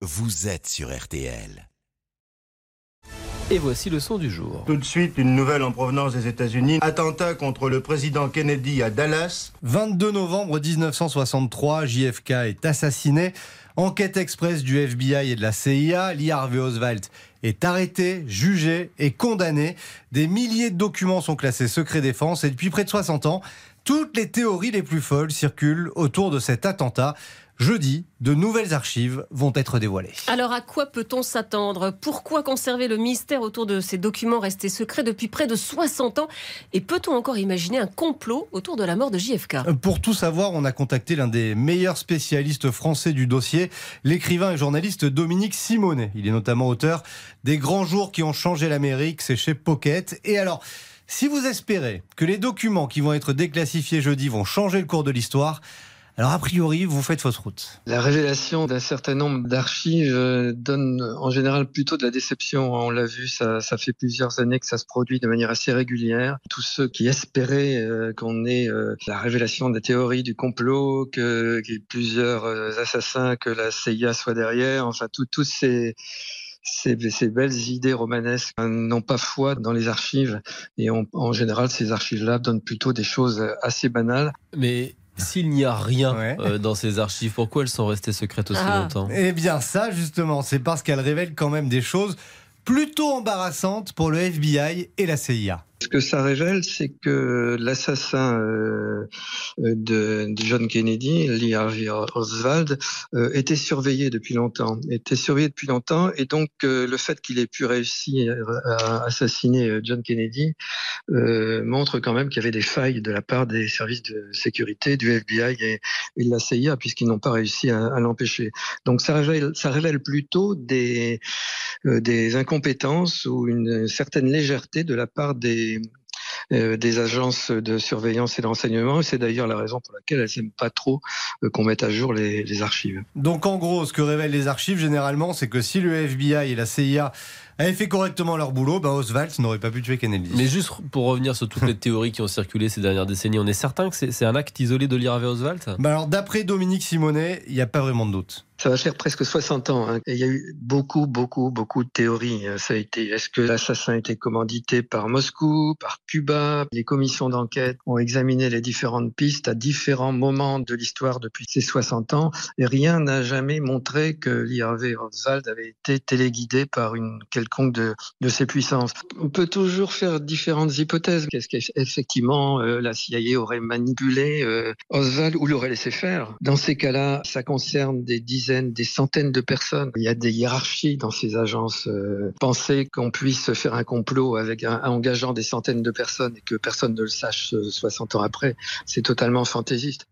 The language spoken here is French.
vous êtes sur RTL. Et voici le son du jour. Tout de suite, une nouvelle en provenance des États-Unis. Attentat contre le président Kennedy à Dallas. 22 novembre 1963, JFK est assassiné. Enquête express du FBI et de la CIA, Lee Harvey Oswald est arrêté, jugé et condamné. Des milliers de documents sont classés secret défense et depuis près de 60 ans, toutes les théories les plus folles circulent autour de cet attentat. Jeudi, de nouvelles archives vont être dévoilées. Alors à quoi peut-on s'attendre? Pourquoi conserver le mystère autour de ces documents restés secrets depuis près de 60 ans? Et peut-on encore imaginer un complot autour de la mort de JFK Pour tout savoir, on a contacté l'un des meilleurs spécialistes français du dossier, l'écrivain et journaliste Dominique Simonet. Il est notamment auteur des grands jours qui ont changé l'Amérique, c'est chez Pocket. Et alors, si vous espérez que les documents qui vont être déclassifiés jeudi vont changer le cours de l'histoire, alors a priori, vous faites fausse route. La révélation d'un certain nombre d'archives euh, donne en général plutôt de la déception. On l'a vu, ça, ça, fait plusieurs années que ça se produit de manière assez régulière. Tous ceux qui espéraient euh, qu'on ait euh, la révélation des théories du complot, que qu'il y ait plusieurs assassins, que la CIA soit derrière, enfin tous ces ces, ces, belles idées romanesques n'ont pas foi dans les archives et en général ces archives-là donnent plutôt des choses assez banales. Mais s'il n'y a rien euh, dans ces archives, pourquoi elles sont restées secrètes aussi ah. longtemps? Eh bien ça justement, c'est parce qu'elles révèlent quand même des choses plutôt embarrassantes pour le FBI et la CIA. Ce que ça révèle, c'est que l'assassin euh, de, John Kennedy, Lee Harvey Oswald, euh, était surveillé depuis longtemps. Était surveillé depuis longtemps, et donc euh, le fait qu'il ait pu réussir à assassiner John Kennedy montre quand même qu'il y avait des failles de la part des services de sécurité, du FBI et, de la CIA, puisqu'ils n'ont pas réussi à, l'empêcher. Donc ça révèle, plutôt des incompétences ou une certaine légèreté de la part des euh, des, agences de surveillance et de renseignement. C'est d'ailleurs la raison pour laquelle elles n'aiment pas trop euh, qu'on mette à jour les, les archives. Donc en gros, ce que révèlent les archives généralement, c'est que si le FBI et la CIA avaient fait correctement leur boulot, bah Oswald n'aurait pas pu tuer Kennedy. Mais juste pour revenir sur toutes les théories qui ont circulé ces dernières décennies, on est certain que c'est un acte isolé de Lee Harvey Oswald bah Alors d'après Dominique Simonet, il n'y a pas vraiment de doute. Ça va faire presque 60 ans. Hein. Il y a eu beaucoup, beaucoup, beaucoup de théories. Ça a été, est-ce que l'assassin était commandité par Moscou, par Cuba? Les commissions d'enquête ont examiné les différentes pistes à différents moments de l'histoire depuis ces 60 ans. Et rien n'a jamais montré que Harvey Oswald avait été téléguidé par une quelconque de, de ses puissances. On peut toujours faire différentes hypothèses. Qu'est-ce qu'effectivement euh, la CIA aurait manipulé euh, Oswald ou l'aurait laissé faire? Dans ces cas-là, ça concerne des dizaines des centaines de personnes. Il y a des hiérarchies dans ces agences. Euh, penser qu'on puisse faire un complot avec un, engageant des centaines de personnes et que personne ne le sache 60 euh, ans après, c'est totalement fantaisiste.